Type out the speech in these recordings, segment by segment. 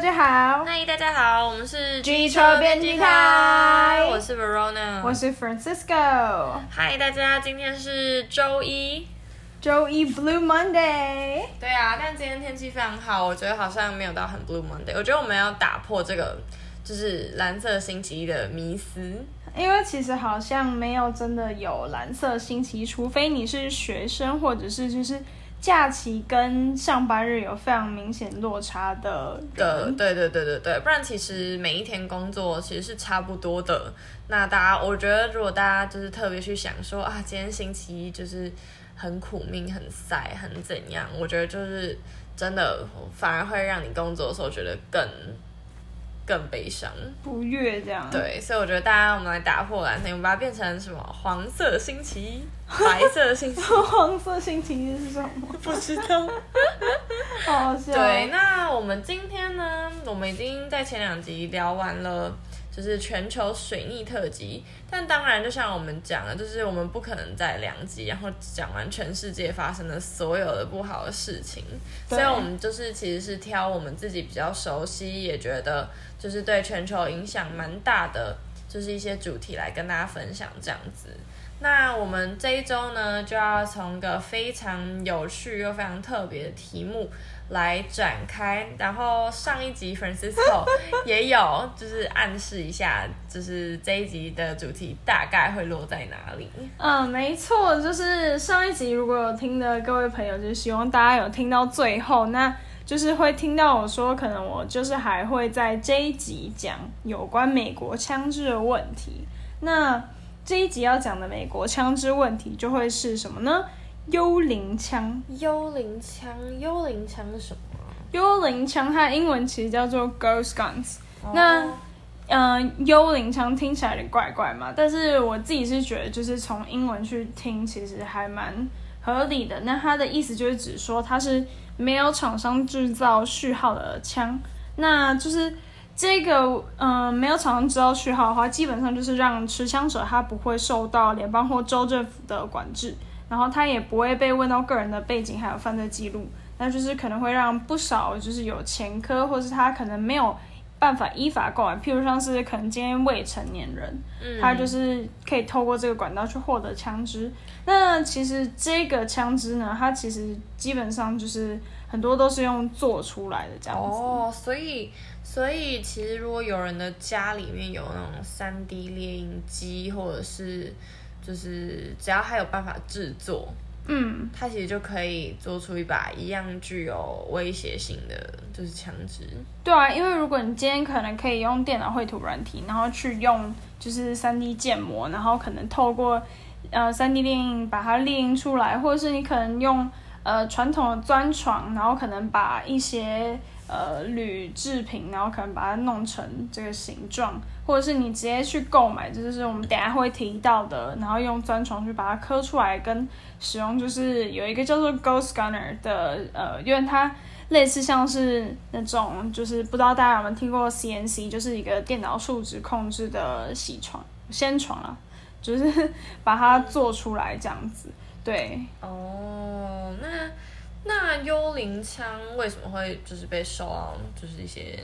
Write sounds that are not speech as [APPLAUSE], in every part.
家好，嗨，大家好，我们是机车编辑台，我是 Verona，我是 Francisco。嗨，大家，今天是周一，周一 Blue Monday。对啊，但今天天气非常好，我觉得好像没有到很 Blue Monday。我觉得我们要打破这个就是蓝色星期一的迷思，因为其实好像没有真的有蓝色星期一，除非你是学生或者是就是。假期跟上班日有非常明显落差的的，对对对对对，不然其实每一天工作其实是差不多的。那大家，我觉得如果大家就是特别去想说啊，今天星期一就是很苦命、很塞、很怎样，我觉得就是真的反而会让你工作的时候觉得更。更悲伤，不悦这样。对，所以我觉得大家，我们来打破蓝色，我们把它变成什么？黄色星期一，白色星期一。[LAUGHS] 黄色星期一是什么？不知道。好好笑。对，那我们今天呢？我们已经在前两集聊完了。就是全球水逆特辑，但当然，就像我们讲的，就是我们不可能在两集，然后讲完全世界发生的所有的不好的事情，所以我们就是其实是挑我们自己比较熟悉，也觉得就是对全球影响蛮大的，就是一些主题来跟大家分享这样子。那我们这一周呢，就要从一个非常有趣又非常特别的题目。来展开，然后上一集 Francisco [LAUGHS] 也有就是暗示一下，就是这一集的主题大概会落在哪里？嗯，没错，就是上一集如果有听的各位朋友，就希望大家有听到最后，那就是会听到我说，可能我就是还会在这一集讲有关美国枪支的问题。那这一集要讲的美国枪支问题就会是什么呢？幽灵枪，幽灵枪，幽灵枪是什么？幽灵枪它的英文其实叫做 ghost guns。Oh. 那，嗯、呃，幽灵枪听起来有点怪怪嘛，但是我自己是觉得，就是从英文去听，其实还蛮合理的。那它的意思就是指说，它是没有厂商制造序号的枪。那就是这个，嗯、呃，没有厂商知道序号的话，基本上就是让持枪者他不会受到联邦或州政府的管制。然后他也不会被问到个人的背景还有犯罪记录，那就是可能会让不少就是有前科或是他可能没有办法依法购买，譬如像是可能今天未成年人，嗯，他就是可以透过这个管道去获得枪支。那其实这个枪支呢，它其实基本上就是很多都是用做出来的这样子。哦，所以所以其实如果有人的家里面有那种三 D 列印机或者是。就是只要他有办法制作，嗯，他其实就可以做出一把一样具有威胁性的就是枪支。对啊，因为如果你今天可能可以用电脑绘图软体，然后去用就是三 D 建模，然后可能透过呃三 D 列印把它列印出来，或者是你可能用呃传统的钻床，然后可能把一些。呃，铝制品，然后可能把它弄成这个形状，或者是你直接去购买，这就是我们等下会提到的，然后用钻床去把它刻出来，跟使用就是有一个叫做 Ghost Gunner 的，呃，因为它类似像是那种，就是不知道大家有没有听过 CNC，就是一个电脑数值控制的铣床、衔床啊，就是 [LAUGHS] 把它做出来这样子，对。哦，那。那幽灵枪为什么会就是被受到就是一些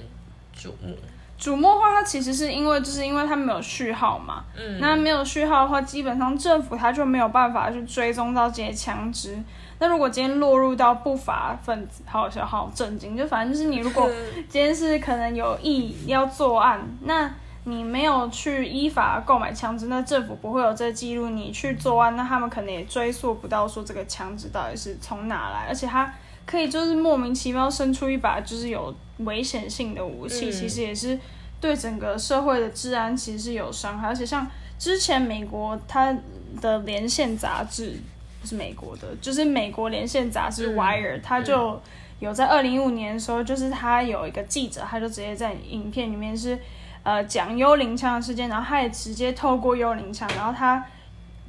瞩目？瞩目的话，它其实是因为就是因为它没有序号嘛。嗯。那没有序号的话，基本上政府它就没有办法去追踪到这些枪支。那如果今天落入到不法分子，好笑，好震惊。就反正就是你如果 [LAUGHS] 今天是可能有意要作案，那。你没有去依法购买枪支，那政府不会有这个记录。你去作案，那他们可能也追溯不到说这个枪支到底是从哪来，而且他可以就是莫名其妙生出一把就是有危险性的武器，嗯、其实也是对整个社会的治安其实是有伤害。而且像之前美国它的连线杂志不是美国的，就是美国连线杂志 Wire，它就有在二零一五年的时候，就是他有一个记者，他就直接在影片里面是。呃，讲幽灵枪的事件，然后他也直接透过幽灵枪，然后他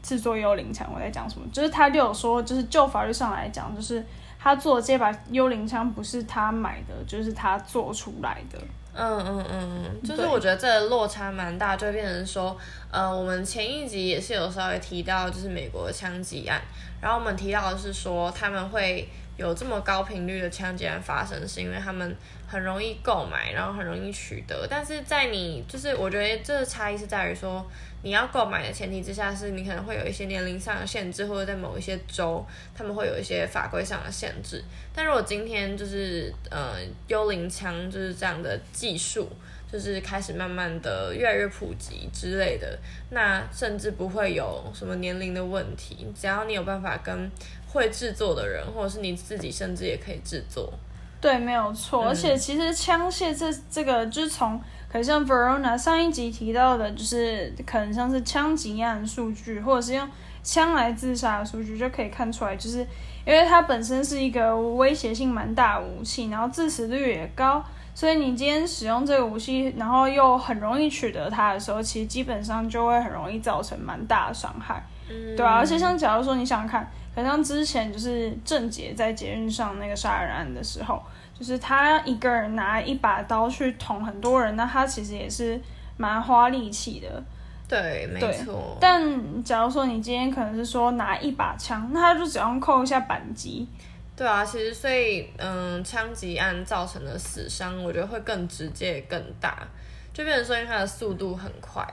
制作幽灵枪。我在讲什么？就是他就有说，就是就法律上来讲，就是他做的这把幽灵枪不是他买的，就是他做出来的。嗯嗯嗯，就是我觉得这个落差蛮大，就变成说，呃，我们前一集也是有稍微提到，就是美国的枪击案，然后我们提到的是说他们会。有这么高频率的枪击案发生，是因为他们很容易购买，然后很容易取得。但是在你就是，我觉得这个差异是在于说，你要购买的前提之下，是你可能会有一些年龄上的限制，或者在某一些州，他们会有一些法规上的限制。但如果今天就是呃幽灵枪就是这样的技术，就是开始慢慢的越来越普及之类的，那甚至不会有什么年龄的问题，只要你有办法跟。会制作的人，或者是你自己，甚至也可以制作。对，没有错。嗯、而且其实枪械这这个，就是从可能像 Verona 上一集提到的，就是可能像是枪击案数据，或者是用枪来自杀的数据，就可以看出来，就是因为它本身是一个威胁性蛮大的武器，然后致死率也高，所以你今天使用这个武器，然后又很容易取得它的时候，其实基本上就会很容易造成蛮大的伤害。嗯，对啊。而且像假如说你想想看。好像之前就是郑杰在捷运上那个杀人案的时候，就是他一个人拿一把刀去捅很多人，那他其实也是蛮花力气的。对，没错。但假如说你今天可能是说拿一把枪，那他就只要扣一下扳机。对啊，其实所以嗯，枪击案造成的死伤，我觉得会更直接、更大，就变成说因为它的速度很快。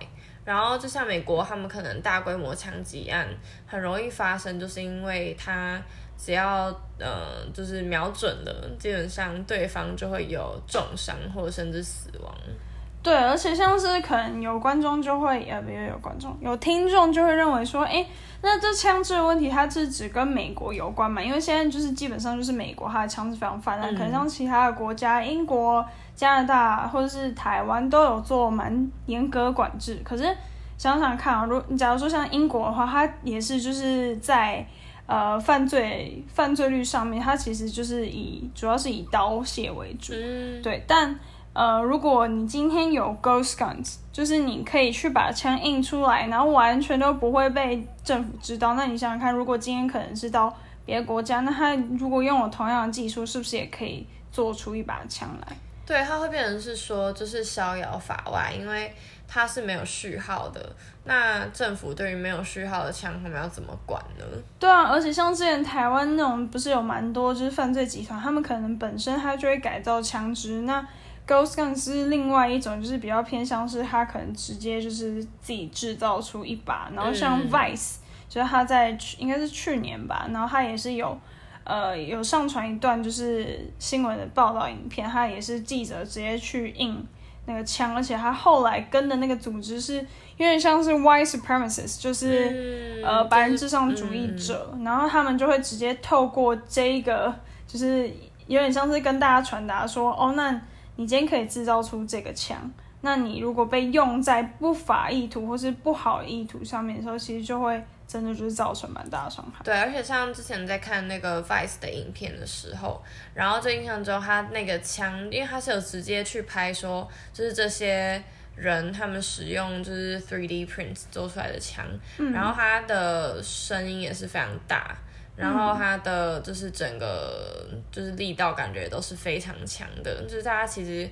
然后就像美国，他们可能大规模枪击案很容易发生，就是因为他只要呃就是瞄准了，基本上对方就会有重伤或者甚至死亡。对，而且像是可能有观众就会呃，不有有观众，有听众就会认为说，哎，那这枪支的问题，它是只跟美国有关嘛？因为现在就是基本上就是美国它的枪支非常泛滥，嗯、可能像其他的国家，英国。加拿大或者是台湾都有做蛮严格管制，可是想想看啊，如假如说像英国的话，它也是就是在呃犯罪犯罪率上面，它其实就是以主要是以刀械为主，嗯、对。但呃，如果你今天有 Ghost Guns，就是你可以去把枪印出来，然后完全都不会被政府知道。那你想想看，如果今天可能是到别的国家，那他如果用了同样的技术，是不是也可以做出一把枪来？对，它会变成是说，就是逍遥法外，因为它是没有序号的。那政府对于没有序号的枪，他们要怎么管呢？对啊，而且像之前台湾那种，不是有蛮多就是犯罪集团，他们可能本身他就会改造枪支。那 Ghost Gun 是另外一种，就是比较偏向是他可能直接就是自己制造出一把。然后像 Vice，、嗯、就是他在应该是去年吧，然后他也是有。呃，有上传一段就是新闻的报道影片，他也是记者直接去印那个枪，而且他后来跟的那个组织是有点像是 white supremacists，就是、嗯、呃白人至上主义者，嗯、然后他们就会直接透过这个，就是有点像是跟大家传达说，哦，那你今天可以制造出这个枪，那你如果被用在不法意图或是不好意图上面的时候，其实就会。真的就是造成蛮大的伤害。对，而且像之前在看那个 Vice 的影片的时候，然后就印象中他那个枪，因为他是有直接去拍说，就是这些人他们使用就是 3D print 做出来的枪，嗯、然后他的声音也是非常大，然后它的就是整个就是力道感觉都是非常强的，就是大家其实。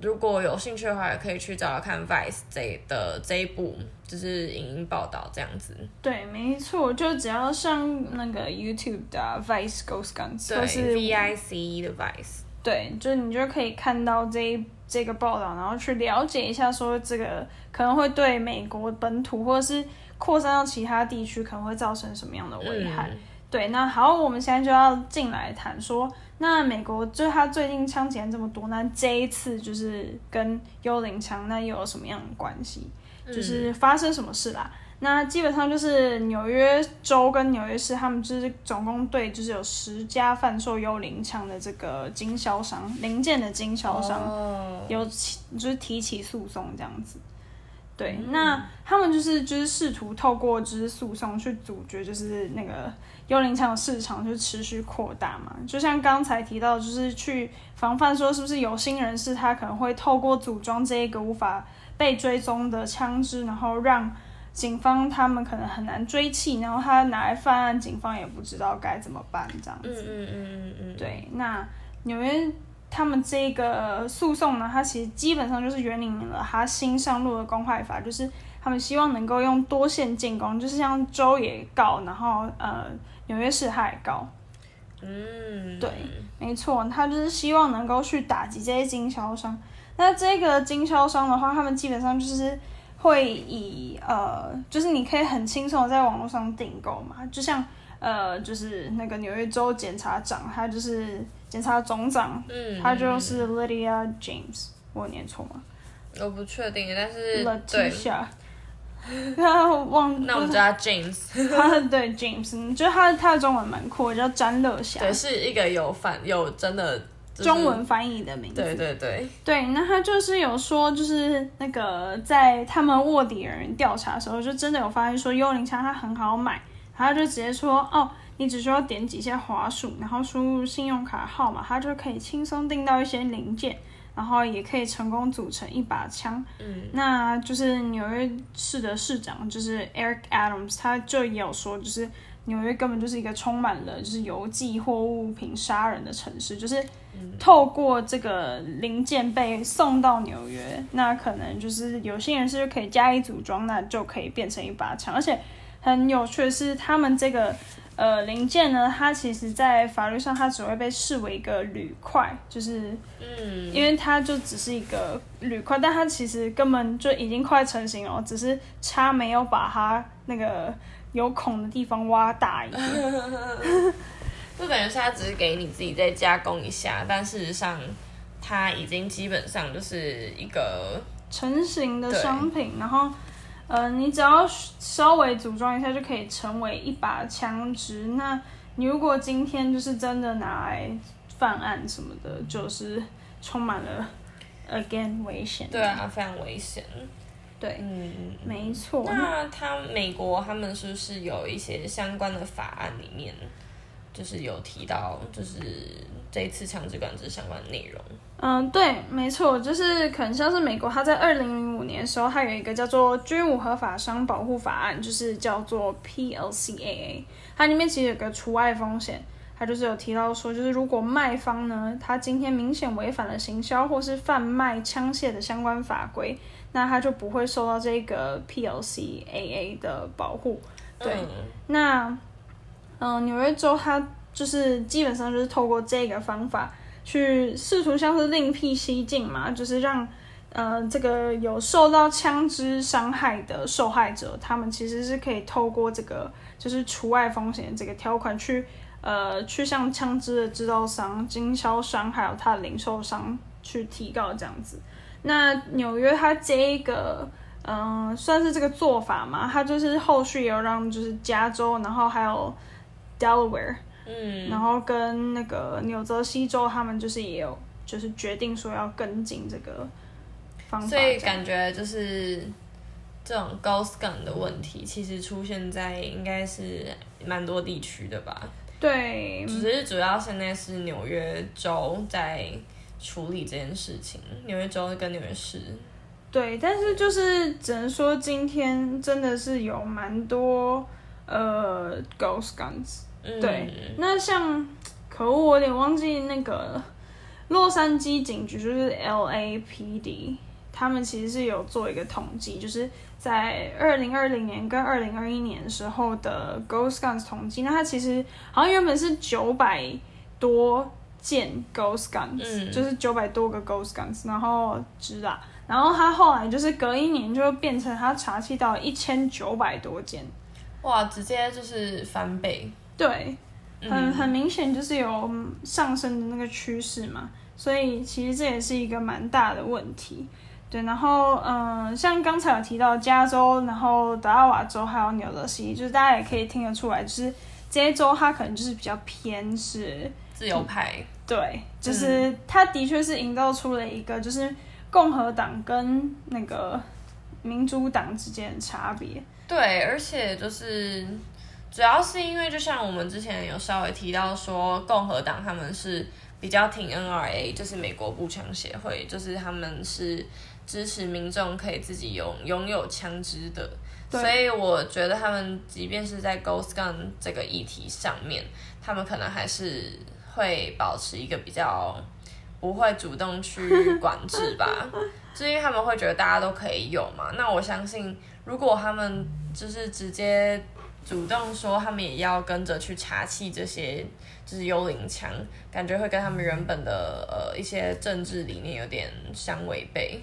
如果有兴趣的话，也可以去找找看 Vice 这的这一部，就是影音报道这样子。对，没错，就只要上那个 YouTube 的、啊、Vice Ghost Guns，对，是 V I C E 的 Vice。对，就你就可以看到这这个报道，然后去了解一下，说这个可能会对美国本土或者是扩散到其他地区，可能会造成什么样的危害。嗯、对，那好，我们现在就要进来谈说。那美国就是他最近枪击案这么多，那这一次就是跟幽灵枪那又有什么样的关系？就是发生什么事啦？嗯、那基本上就是纽约州跟纽约市，他们就是总共对就是有十家贩售幽灵枪的这个经销商零件的经销商有起就是提起诉讼这样子。对，嗯、那他们就是就是试图透过就是诉讼去阻绝就是那个。幽灵枪的市场就持续扩大嘛，就像刚才提到，就是去防范说是不是有心人士他可能会透过组装这一个无法被追踪的枪支，然后让警方他们可能很难追缉，然后他拿来犯案，警方也不知道该怎么办这样子。嗯嗯嗯嗯嗯。对，那纽约他们这个诉讼呢，它其实基本上就是援引了他新上路的公害法，就是他们希望能够用多线进攻，就是像州也告，然后呃。纽约市还高，嗯，对，没错，他就是希望能够去打击这些经销商。那这个经销商的话，他们基本上就是会以呃，就是你可以很轻松的在网络上订购嘛，就像呃，就是那个纽约州检察长，他就是检察总长，嗯，他就是 Lydia James，我念错吗？我不确定，但是 Letitia。[LAUGHS] 他忘，那我们叫他 James。他对 James，就他他的中文蛮酷，叫詹乐霞。对，是一个有反有真的、就是、中文翻译的名字。对对对。对，那他就是有说，就是那个在他们卧底人员调查的时候，就真的有发现说幽灵枪它很好买，他就直接说哦，你只需要点几下滑鼠，然后输入信用卡号码，它就可以轻松订到一些零件。然后也可以成功组成一把枪。嗯，那就是纽约市的市长，就是 Eric Adams，他就也有说，就是纽约根本就是一个充满了就是邮寄货物品杀人的城市。就是透过这个零件被送到纽约，那可能就是有些人是就可以加以组装，那就可以变成一把枪。而且很有趣的是，他们这个。呃，零件呢，它其实，在法律上，它只会被视为一个铝块，就是，嗯，因为它就只是一个铝块，但它其实根本就已经快成型了，只是差没有把它那个有孔的地方挖大一点。就等于是它只是给你自己再加工一下，但事实上，它已经基本上就是一个成型的商品，然后。呃，你只要稍微组装一下就可以成为一把枪支。那你如果今天就是真的拿来犯案什么的，就是充满了 again 危险。对啊，非常危险。对，嗯，没错。那他美国他们是不是有一些相关的法案里面，就是有提到，就是这一次枪支管制相关的内容？嗯，对，没错，就是可能像是美国，它在二零零五年的时候，它有一个叫做《军武合法商保护法案》，就是叫做 PLCAA，它里面其实有个除外风险，它就是有提到说，就是如果卖方呢，他今天明显违反了行销或是贩卖枪械的相关法规，那他就不会受到这个 PLCAA 的保护。对，嗯、那嗯，纽约州它就是基本上就是透过这个方法。去试图像是另辟蹊径嘛，就是让呃这个有受到枪支伤害的受害者，他们其实是可以透过这个就是除外风险这个条款去呃去向枪支的制造商、经销商还有他的零售商去提告这样子。那纽约它这一个嗯、算是这个做法嘛，它就是后续有让就是加州，然后还有 Delaware。嗯，然后跟那个纽泽西州，他们就是也有，就是决定说要跟进这个方法。所以感觉就是这种 ghost gun 的问题，其实出现在应该是蛮多地区的吧？对，只是主要现在是纽约州在处理这件事情，纽约州跟纽约市。对，但是就是只能说今天真的是有蛮多呃 ghost guns。对，那像可恶，我有点忘记那个洛杉矶警局，就是 LAPD，他们其实是有做一个统计，就是在二零二零年跟二零二一年时候的 Ghost Guns 统计，那它其实好像原本是九百多件 Ghost Guns，嗯，就是九百多个 Ghost Guns，然后知啊，然后它后来就是隔一年就变成它查缉到一千九百多件，哇，直接就是翻倍。对，很很明显就是有上升的那个趋势嘛，所以其实这也是一个蛮大的问题。对，然后嗯、呃，像刚才有提到加州，然后德拉瓦州还有纽泽西，就是大家也可以听得出来，就是这些州它可能就是比较偏是自由派。对，就是它的确是营造出了一个就是共和党跟那个民主党之间的差别。对，而且就是。主要是因为，就像我们之前有稍微提到说，共和党他们是比较挺 NRA，就是美国步枪协会，就是他们是支持民众可以自己拥拥有枪支的。所以我觉得他们即便是在 Ghost Gun 这个议题上面，他们可能还是会保持一个比较不会主动去管制吧，[LAUGHS] 就因为他们会觉得大家都可以有嘛。那我相信，如果他们就是直接。主动说他们也要跟着去查气这些就是幽灵枪，感觉会跟他们原本的呃一些政治理念有点相违背。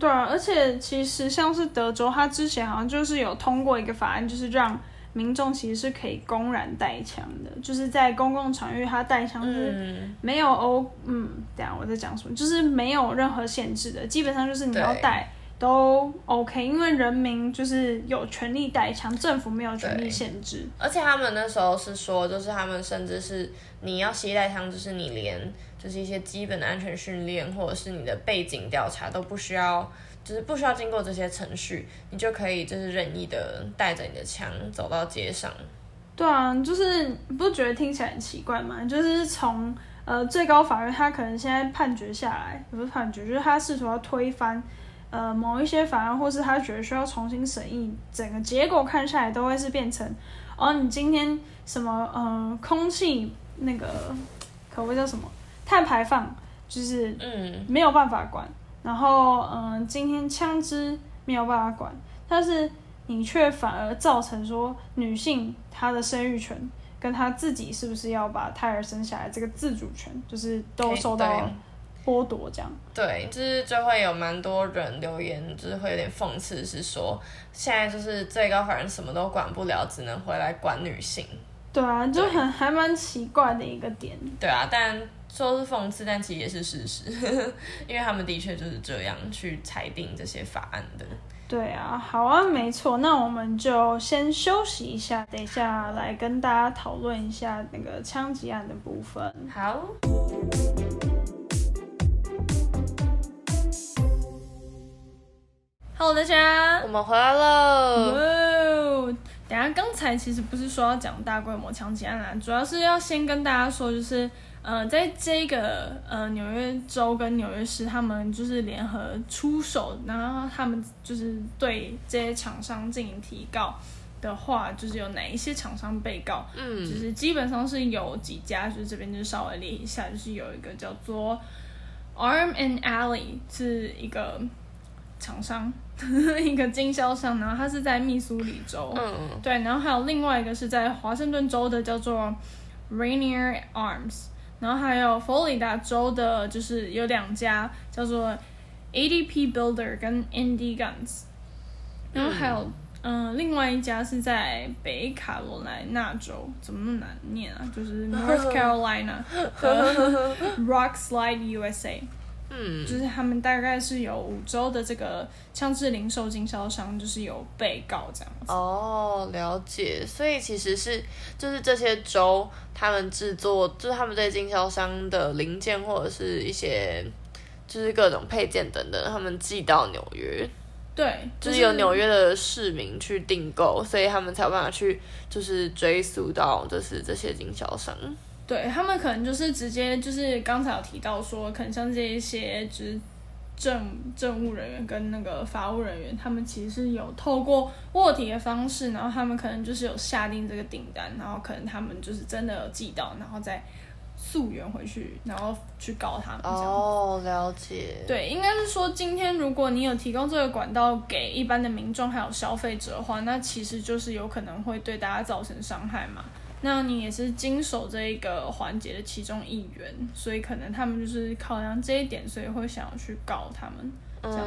对啊，而且其实像是德州，他之前好像就是有通过一个法案，就是让民众其实是可以公然带枪的，就是在公共场域他带枪是没有哦，嗯，等下我在讲什么，就是没有任何限制的，基本上就是你要带都 OK，因为人民就是有权利带枪，政府没有权利限制。而且他们那时候是说，就是他们甚至是你要携带枪，就是你连。就是一些基本的安全训练，或者是你的背景调查都不需要，就是不需要经过这些程序，你就可以就是任意的带着你的枪走到街上。对啊，就是你不觉得听起来很奇怪吗？就是从呃最高法院，他可能现在判决下来，不是判决，就是他试图要推翻呃某一些法案，或是他觉得需要重新审议，整个结果看下来都会是变成，哦，你今天什么呃空气那个可不叫什么？碳排放就是嗯没有办法管，嗯、然后嗯、呃、今天枪支没有办法管，但是你却反而造成说女性她的生育权跟她自己是不是要把胎儿生下来这个自主权，就是都受到剥夺这样。对，就是就会有蛮多人留言，就是会有点讽刺，是说现在就是最高法院什么都管不了，只能回来管女性。对啊，就很还蛮奇怪的一个点。对啊，但。说是讽刺，但其实也是事实，因为他们的确就是这样去裁定这些法案的。对啊，好啊，没错，那我们就先休息一下，等一下来跟大家讨论一下那个枪击案的部分。好。Hello，大家，我们回来了。哦，等下刚才其实不是说要讲大规模枪击案啦，主要是要先跟大家说，就是。呃，在这个呃纽约州跟纽约市，他们就是联合出手，然后他们就是对这些厂商进行提告的话，就是有哪一些厂商被告？嗯，就是基本上是有几家，就是这边就稍微列一下，就是有一个叫做 Arm and Alley 是一个厂商，[LAUGHS] 一个经销商，然后他是在密苏里州，嗯，对，然后还有另外一个是在华盛顿州的叫做 Rainier Arms。然后还有佛罗里达州的，就是有两家叫做 ADP Builder 跟 Indie Guns，然后还有嗯、呃，另外一家是在北卡罗来纳州，怎么那么难念啊？就是 [LAUGHS] North Carolina 和 Rock Slide USA。嗯，就是他们大概是有五州的这个枪支零售经销商，就是有被告这样子。哦，了解。所以其实是就是这些州他们制作，就是他们这些经销商的零件或者是一些就是各种配件等等，他们寄到纽约。对，就是、就是由纽约的市民去订购，所以他们才有办法去就是追溯到就是这些经销商。对，他们可能就是直接就是刚才有提到说，可能像这一些就是政政务人员跟那个法务人员，他们其实是有透过卧底的方式，然后他们可能就是有下定这个订单，然后可能他们就是真的有寄到，然后再溯源回去，然后去告他们。哦，了解。对，应该是说今天如果你有提供这个管道给一般的民众还有消费者的话，那其实就是有可能会对大家造成伤害嘛。那你也是经手这一个环节的其中一员，所以可能他们就是考量这一点，所以会想要去告他们这样。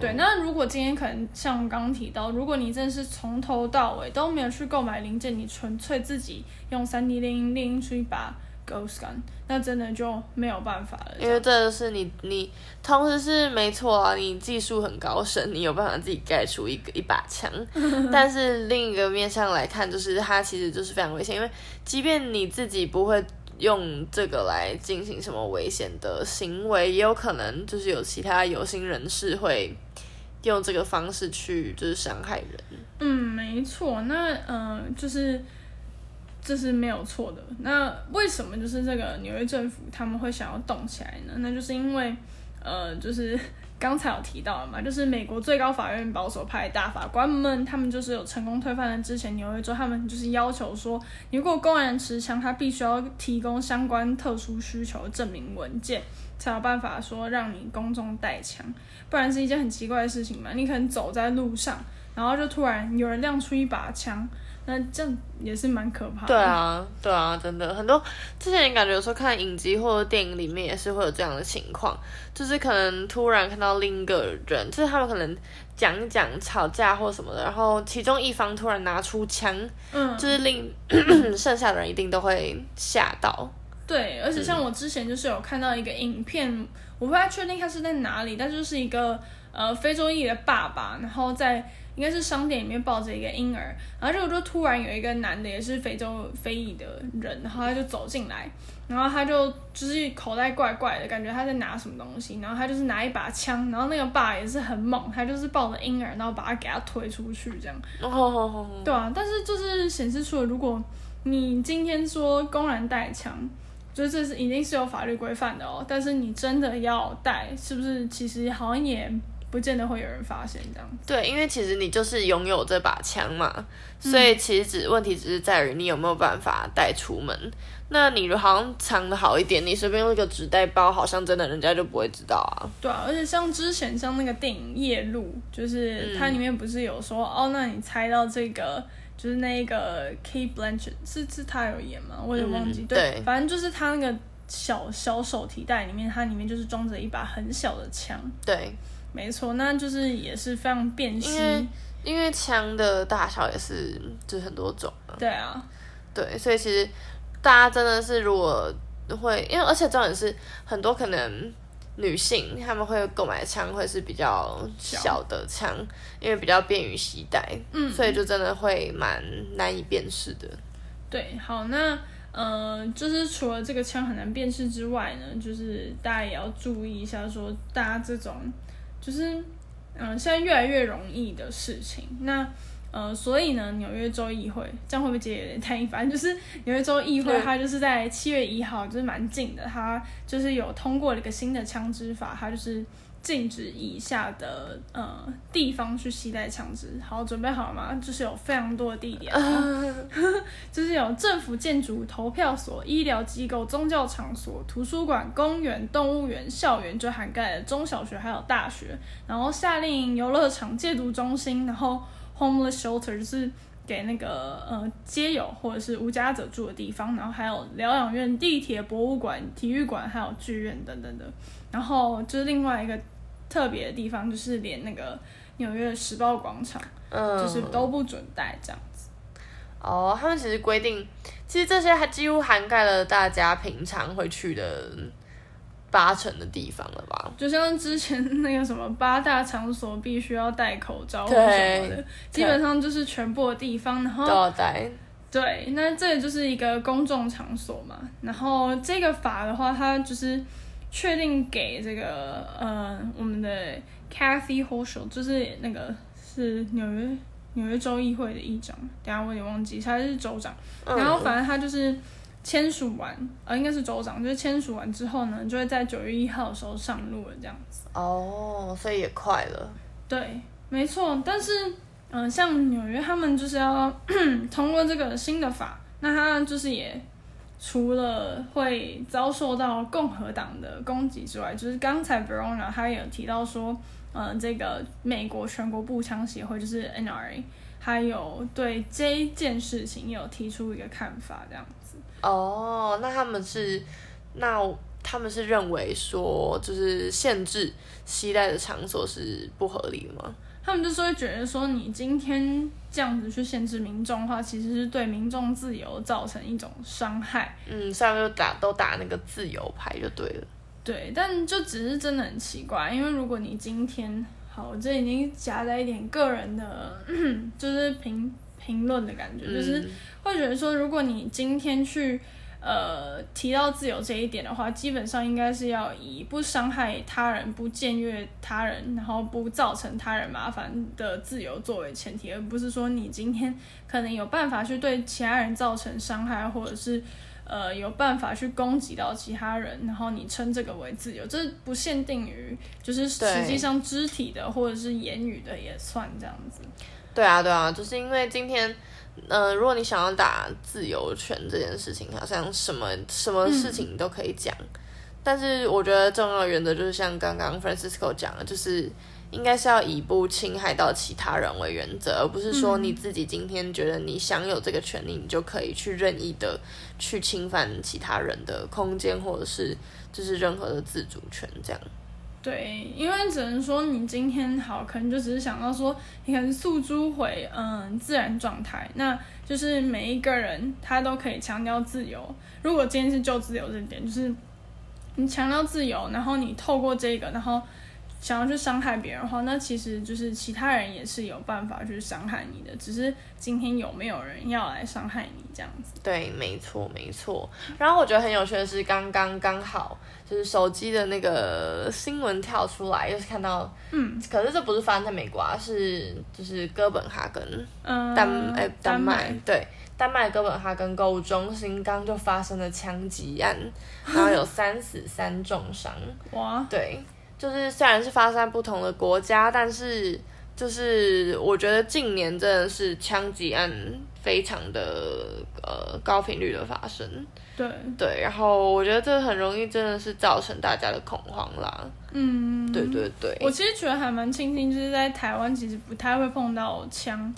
对，那如果今天可能像我刚刚提到，如果你真的是从头到尾都没有去购买零件，你纯粹自己用三 D 列印列印出一把。Ghost Gun，那真的就没有办法了。因为这个是你，你同时是没错啊，你技术很高深，你有办法自己盖出一个一把枪。[LAUGHS] 但是另一个面向来看，就是它其实就是非常危险，因为即便你自己不会用这个来进行什么危险的行为，也有可能就是有其他有心人士会用这个方式去就是伤害人。嗯，没错。那嗯、呃，就是。这是没有错的。那为什么就是这个纽约政府他们会想要动起来呢？那就是因为，呃，就是刚才有提到了嘛，就是美国最高法院保守派大法官们，他们就是有成功推翻了之前纽约州，他们就是要求说，如果公然持枪，他必须要提供相关特殊需求证明文件，才有办法说让你公众带枪，不然是一件很奇怪的事情嘛。你可能走在路上。然后就突然有人亮出一把枪。那这样也是蛮可怕的。对啊，对啊，真的很多。之前感觉有时候看影集或者电影里面也是会有这样的情况，就是可能突然看到另一个人，就是他们可能讲一讲吵架或什么的，然后其中一方突然拿出枪，嗯，就是令 [CLEARS THROAT] 剩下的人一定都会吓到。对，而且像我之前就是有看到一个影片，嗯、我不太确定他是在哪里，但就是一个呃非洲裔的爸爸，然后在。应该是商店里面抱着一个婴儿，然后就就突然有一个男的也是非洲非裔的人，然后他就走进来，然后他就就是口袋怪怪的感觉，他在拿什么东西，然后他就是拿一把枪，然后那个爸也是很猛，他就是抱着婴儿，然后把他给他推出去这样。哦，对啊，但是就是显示出了，如果你今天说公然带枪，就是这是一定是有法律规范的哦，但是你真的要带，是不是？其实好像也。不见得会有人发现这样子。对，因为其实你就是拥有这把枪嘛，所以其实只问题只是在于你有没有办法带出门。那你好像藏的好一点，你随便用一个纸袋包，好像真的人家就不会知道啊。对啊，而且像之前像那个电影《夜路》，就是它里面不是有说、嗯、哦，那你猜到这个就是那个 Kate Blanchett 是是他有演吗？我也忘记。嗯、对，对，反正就是他那个小小手提袋里面，它里面就是装着一把很小的枪。对。没错，那就是也是非常便携，因为因为枪的大小也是就是很多种啊。对啊，对，所以其实大家真的是如果会，因为而且重点是很多可能女性她们会购买枪会是比较小的枪，因为比较便于携带，嗯，所以就真的会蛮难以辨识的。对，好，那呃，就是除了这个枪很难辨识之外呢，就是大家也要注意一下，说大家这种。就是，嗯、呃，现在越来越容易的事情。那，呃，所以呢，纽约州议会这样会不会觉得有点太一般？[LAUGHS] 就是纽约州议会，它就是在七月一号，就是蛮近的，它就是有通过了一个新的枪支法，它就是。禁止以下的呃地方去携带枪支。好，准备好了吗？就是有非常多的地点，[LAUGHS] 就是有政府建筑、投票所、医疗机构、宗教场所、图书馆、公园、动物园、校园，就涵盖了中小学还有大学。然后夏令营、游乐场、戒毒中心，然后 homeless shelter 就是给那个呃街友或者是无家者住的地方。然后还有疗养院、地铁、博物馆、体育馆，还有剧院等等的。然后就是另外一个。特别的地方就是连那个纽约时报广场，嗯，就是都不准带这样子。哦，他们其实规定，其实这些还几乎涵盖了大家平常会去的八成的地方了吧？就像之前那个什么八大场所必须要戴口罩什么的，基本上就是全部的地方，然后都要戴。对，那这也就是一个公众场所嘛。然后这个法的话，它就是。确定给这个呃，我们的 Kathy Hochul 就是那个是纽约纽约州议会的议长，等下我也忘记他是州长，然后反正他就是签署完，呃，应该是州长，就是签署完之后呢，就会在九月一号的时候上路了这样子。哦，所以也快了。对，没错，但是嗯、呃，像纽约他们就是要 [COUGHS] 通过这个新的法，那他就是也。除了会遭受到共和党的攻击之外，就是刚才 Verona 他也有提到说，嗯、呃，这个美国全国步枪协会就是 NRA，还有对这件事情也有提出一个看法，这样子。哦，那他们是，那他们是认为说，就是限制携带的场所是不合理的吗？他们就是会觉得说，你今天这样子去限制民众的话，其实是对民众自由造成一种伤害。嗯，上面就打都打那个自由牌就对了。对，但就只是真的很奇怪，因为如果你今天好，我这已经夹在一点个人的，[CLEARS THROAT] 就是评评论的感觉，嗯，就是会觉得说，如果你今天去。呃，提到自由这一点的话，基本上应该是要以不伤害他人、不僭越他人，然后不造成他人麻烦的自由作为前提，而不是说你今天可能有办法去对其他人造成伤害，或者是 [LAUGHS] 呃有办法去攻击到其他人，然后你称这个为自由，这不限定于就是实际上肢体的或者是言语的也算这样子。对啊，对啊，就是因为今天。呃，如果你想要打自由权这件事情，好像什么什么事情都可以讲，嗯，但是我觉得重要的原则就是像刚刚 Francisco 讲的，就是应该是要以不侵害到其他人为原则，而不是说你自己今天觉得你享有这个权利，你就可以去任意的去侵犯其他人的空间，或者是就是任何的自主权这样。对，因为只能说你今天好，可能就只是想到说，你可能诉诸回嗯自然状态，那就是每一个人他都可以强调自由。如果今天是就自由这点，就是你强调自由，然后你透过这个，然后。想要去伤害别人的话，那其实就是其他人也是有办法去伤害你的，只是今天有没有人要来伤害你这样子。对，没错，没错。然后我觉得很有趣的是，刚刚刚好就是手机的那个新闻跳出来，又是看到，嗯，可是这不是发生在美国啊，是就是哥本哈根，嗯，丹哎丹麦，丹麦对，丹麦哥本哈根购物中心刚就发生了枪击案，然后有三死三重伤，哇，对。就是虽然是发生在不同的国家，但是就是我觉得近年真的是枪击案非常的呃高频率的发生。对对，然后我觉得这很容易真的是造成大家的恐慌啦。嗯，对对对。我其实觉得还蛮庆幸，就是在台湾其实不太会碰到枪。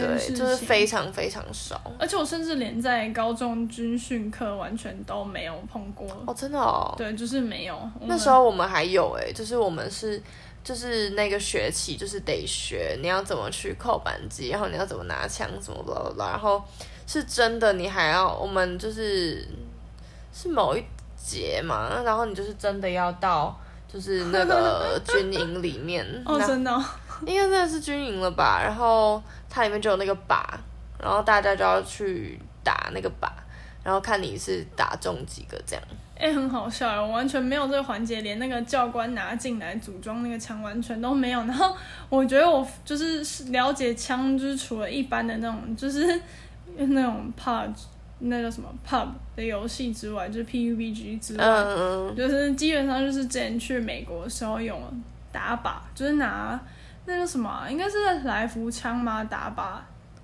对，就是非常非常少，而且我甚至连在高中军训课完全都没有碰过哦，真的哦，对，就是没有。那时候我们还有哎，就是我们是就是那个学期就是得学你要怎么去扣扳机，然后你要怎么拿枪什么的啦，然后是真的你还要我们就是是某一节嘛，然后你就是真的要到就是那个 [LAUGHS] 军营里面哦，真的。应该真的是军营了吧，然后它里面就有那个靶，然后大家就要去打那个靶，然后看你是打中几个这样。哎、欸，很好笑，我完全没有这个环节，连那个教官拿进来组装那个枪完全都没有。然后我觉得我就是了解枪，就是除了一般的那种，就是那种 pub 那个什么 pub 的游戏之外，就是 PUBG 之外，嗯、就是基本上就是之前去美国的时候用打靶，就是拿。那个什么、啊，应该是来福枪吗？打靶，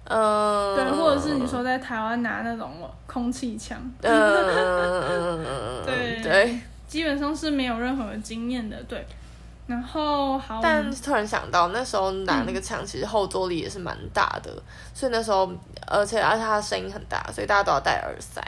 嗯，对，或者是你说在台湾拿那种空气枪，嗯，对对，基本上是没有任何经验的，对。然后好，但突然想到那时候拿那个枪，其实后坐力也是蛮大的，嗯、所以那时候，而且而且它的声音很大，所以大家都要戴耳塞。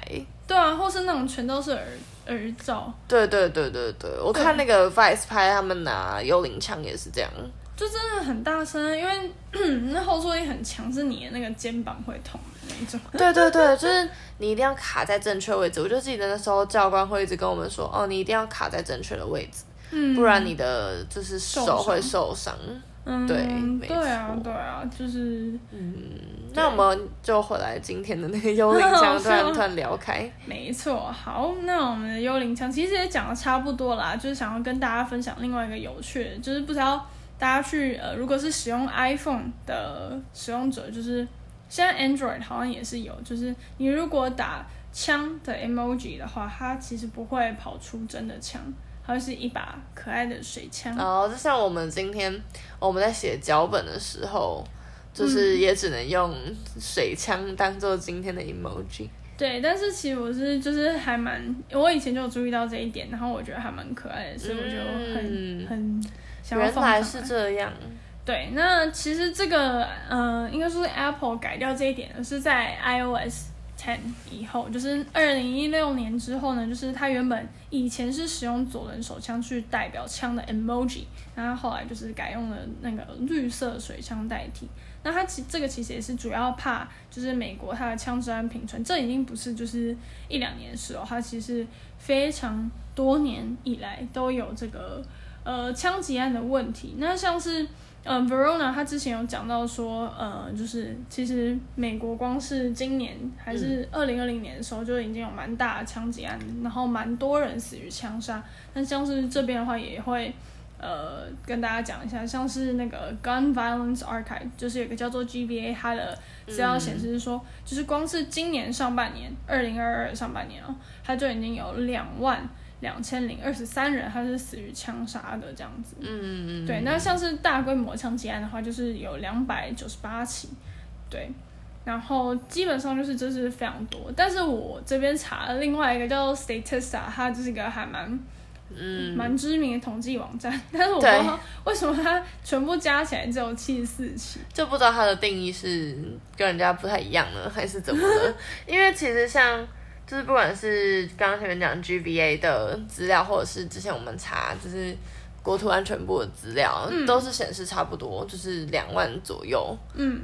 对啊，或是那种全都是耳耳罩。对对对对对，我看那个 Vice 拍他们拿幽灵枪也是这样。就真的很大声，因为 [CLEARS THROAT] 那后坐力很强，是你的那个肩膀会痛的那一种。[LAUGHS] 对对对，就是你一定要卡在正确位置。我就记得那时候教官会一直跟我们说，哦，你一定要卡在正确的位置，嗯，不然你的就是手会受伤。嗯，对，没错。对啊，对啊，就是嗯，那我们就回来今天的那个幽灵枪，[LAUGHS] 突然突然聊开。没错，好，那我们的幽灵枪其实也讲的差不多啦，就是想要跟大家分享另外一个有趣的，就是不知道。大家去呃，如果是使用 iPhone 的使用者，就是现在 Android 好像也是有，就是你如果打枪的 emoji 的话，它其实不会跑出真的枪，它会是一把可爱的水枪。哦，就像我们今天我们在写脚本的时候，就是也只能用水枪当做今天的 emoji。嗯。对，但是其实我是就是还蛮，我以前就有注意到这一点，然后我觉得还蛮可爱的，所以我就很、嗯、很。原来是这样，对，那其实这个，嗯、呃，应该说是 Apple 改掉这一点，是在 iOS 10以后，就是二零一六年之后呢，就是它原本以前是使用左轮手枪去代表枪的 emoji，然后后来就是改用了那个绿色水枪代替。那它其这个其实也是主要怕，就是美国它的枪支安平存，这已经不是就是一两年的事哦，它其实非常多年以来都有这个。呃，枪击案的问题，那像是，呃，Verona 他之前有讲到说，呃，就是其实美国光是今年还是二零二零年的时候就已经有蛮大的枪击案，然后蛮多人死于枪杀。那像是这边的话，也会呃跟大家讲一下，像是那个 Gun Violence Archive，就是有个叫做 GBA，它的资料显示是说，就是光是今年上半年，二零二二上半年哦，它就已经有两万。两千零二十三人，他是死于枪杀的这样子。嗯嗯嗯。对，那像是大规模枪击案的话，就是有两百九十八起。对，然后基本上就是这是非常多。但是我这边查了另外一个叫 Statista，它就是一个还蛮嗯，蛮知名的统计网站，[LAUGHS] 但是我不知道为什么它全部加起来只有七十四起，就不知道它的定义是跟人家不太一样呢，还是怎么的？[LAUGHS] 因为其实像就是不管是刚刚前面讲 GVA 的资料，或者是之前我们查就是国土安全部的资料，嗯、都是显示差不多，就是两万左右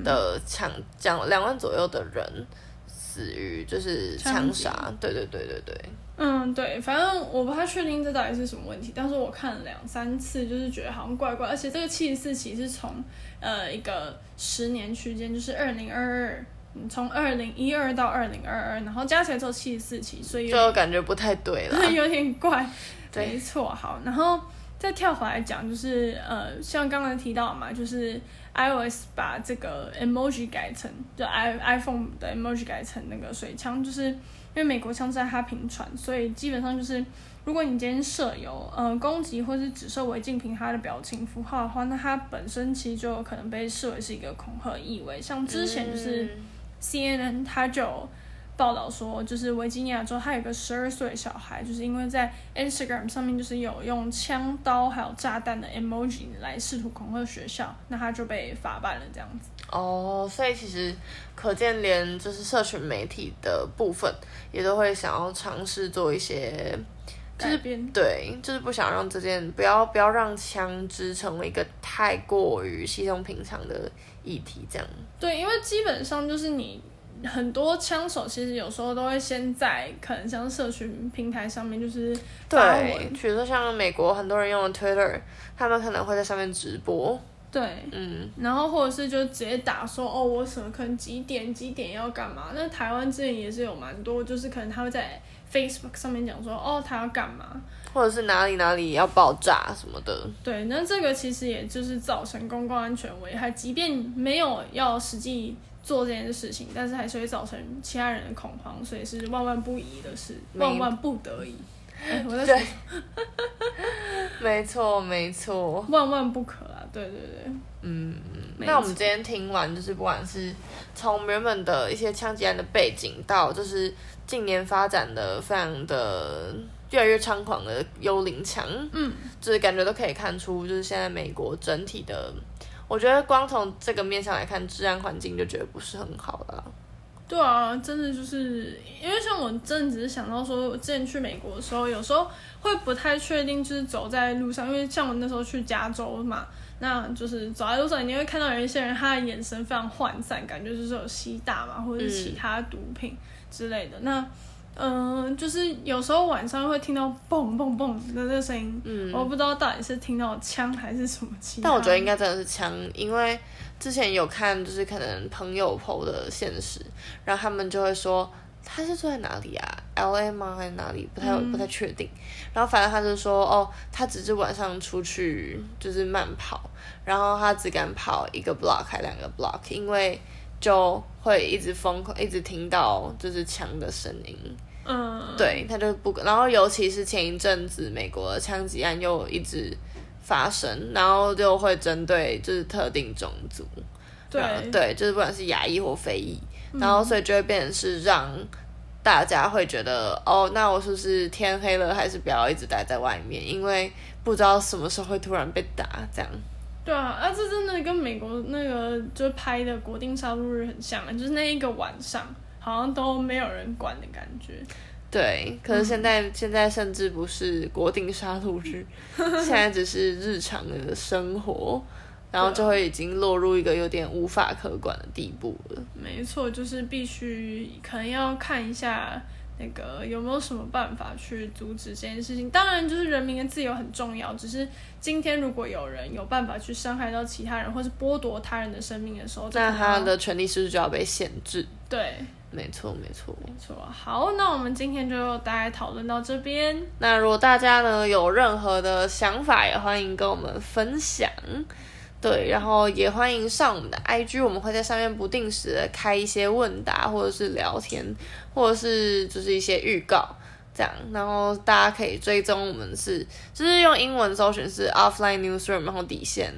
的枪，讲两万左右的人死于就是枪杀，对对对对对。嗯，对，反正我不太确定这到底是什么问题，但是我看了两三次，就是觉得好像怪怪，而且这个七十四起是从呃一个十年区间，就是二零二二，从二零一二到二零二二，然后加起来之后七十四期，所以就感觉不太对了，[LAUGHS] 有点怪。没错，好，然后再跳回来讲，就是呃，像刚刚提到嘛，就是 iOS 把这个 emoji 改成就 i iPhone 的 emoji 改成那个水枪，就是。因为美国枪支它频传，所以基本上就是，如果你今天设有呃攻击或是指涉违禁品它的表情符号的话，那它本身其实就有可能被视为是一个恐吓意味。像之前就是 CNN 它就报道说，就是维吉尼亚州它有个十二岁小孩，就是因为在 Instagram 上面就是有用枪刀还有炸弹的 emoji 来试图恐吓学校，那他就被法办了这样子。哦，所以其实可见，连就是社群媒体的部分，也都会想要尝试做一些，就是对，就是不想让这件不要不要让枪支成为一个太过于稀松平常的议题，这样。对，因为基本上就是你很多枪手其实有时候都会先在可能像社群平台上面就是对，比如说像美国很多人用的 Twitter，他们可能会在上面直播。对，嗯，然后或者是就直接打说哦，我什么可能几点几点要干嘛？那台湾之前也是有蛮多，就是可能他会在 Facebook 上面讲说哦，他要干嘛，或者是哪里哪里要爆炸什么的。对，那这个其实也就是造成公共安全危害，即便没有要实际做这件事情，但是还是会造成其他人的恐慌，所以是万万不宜的事，万万不得已。哎，我在说，[LAUGHS] 没错没错，万万不可啊！对对对，嗯，那我们今天听完，就是不管是从原本的一些枪击案的背景，到就是近年发展的非常的越来越猖狂的幽灵枪，嗯，就是感觉都可以看出，就是现在美国整体的，我觉得光从这个面上来看，治安环境就觉得不是很好了。对啊，真的就是因为像我真的只是想到说，我之前去美国的时候，有时候会不太确定，就是走在路上，因为像我那时候去加州嘛，那就是走在路上，你会看到有一些人，他的眼神非常涣散，感觉就是有吸大麻或者是其他毒品之类的。嗯、那嗯、呃，就是有时候晚上会听到嘣嘣嘣的那个声音，嗯，我不知道到底是听到枪还是什么其他。但我觉得应该真的是枪，因为。之前有看，就是可能朋友 PO 的现实，然后他们就会说他是住在哪里啊？LA 吗？还是哪里？不太、嗯、不太确定。然后反正他就说哦，他只是晚上出去就是慢跑，然后他只敢跑一个 block 还两个 block，因为就会一直疯狂，一直听到就是枪的声音。嗯，对，他就不，然后尤其是前一阵子美国的枪击案又一直。发生，然后就会针对就是特定种族，对对，就是不管是亚裔或非裔，嗯、然后所以就会变成是让大家会觉得，哦，那我是不是天黑了，还是不要一直待在外面？因为不知道什么时候会突然被打，这样。对啊，啊，这真的跟美国那个就拍的国定杀戮日很像，就是那一个晚上好像都没有人管的感觉。对，可是现在、嗯、现在甚至不是国定杀戮日，现在只是日常的生活，然后就会已经落入一个有点无法可管的地步了。没错，就是必须可能要看一下那个有没有什么办法去阻止这件事情。当然，就是人民的自由很重要，只是今天如果有人有办法去伤害到其他人，或是剥夺他人的生命的时候，那他的权利是不是就要被限制？对。没错，没错，没错。好，那我们今天就大概讨论到这边。那如果大家呢有任何的想法，也欢迎跟我们分享。对，然后也欢迎上我们的 IG，我们会在上面不定时的开一些问答，或者是聊天，或者是就是一些预告这样。然后大家可以追踪我们是，就是用英文搜寻是 Offline Newsroom，然后底线。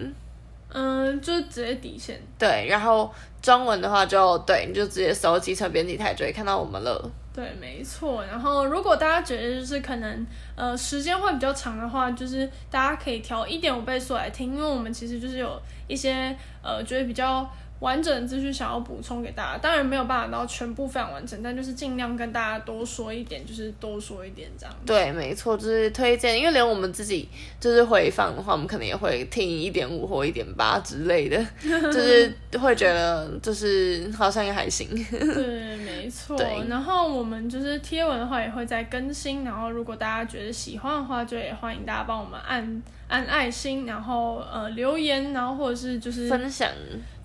嗯，就直接底线。对，然后。中文的话就对，你就直接搜“机车编辑台”就可以看到我们了。对，没错。然后如果大家觉得就是可能呃时间会比较长的话，就是大家可以调一点五倍速来听，因为我们其实就是有一些呃觉得比较。完整的资讯想要补充给大家，当然没有办法到全部非常完整，但就是尽量跟大家多说一点，就是多说一点这样。对，没错，就是推荐，因为连我们自己就是回放的话，我们可能也会听一点五或一点八之类的，[LAUGHS] 就是会觉得就是好像也还行。对，没错。然后我们就是贴文的话也会再更新，然后如果大家觉得喜欢的话，就也欢迎大家帮我们按按爱心，然后呃留言，然后或者是就是分享。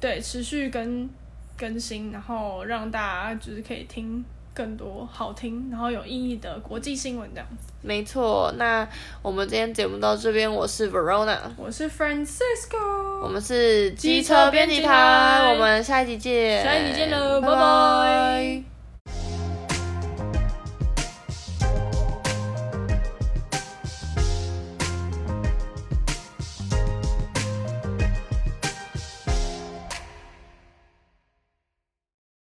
对，持续更更新，然后让大家就是可以听更多好听，然后有意义的国际新闻这样子。没错，那我们今天节目到这边，我是 Verona，我是 Francisco，我们是机车编辑台，我们下一集见，下一集见喽，拜拜。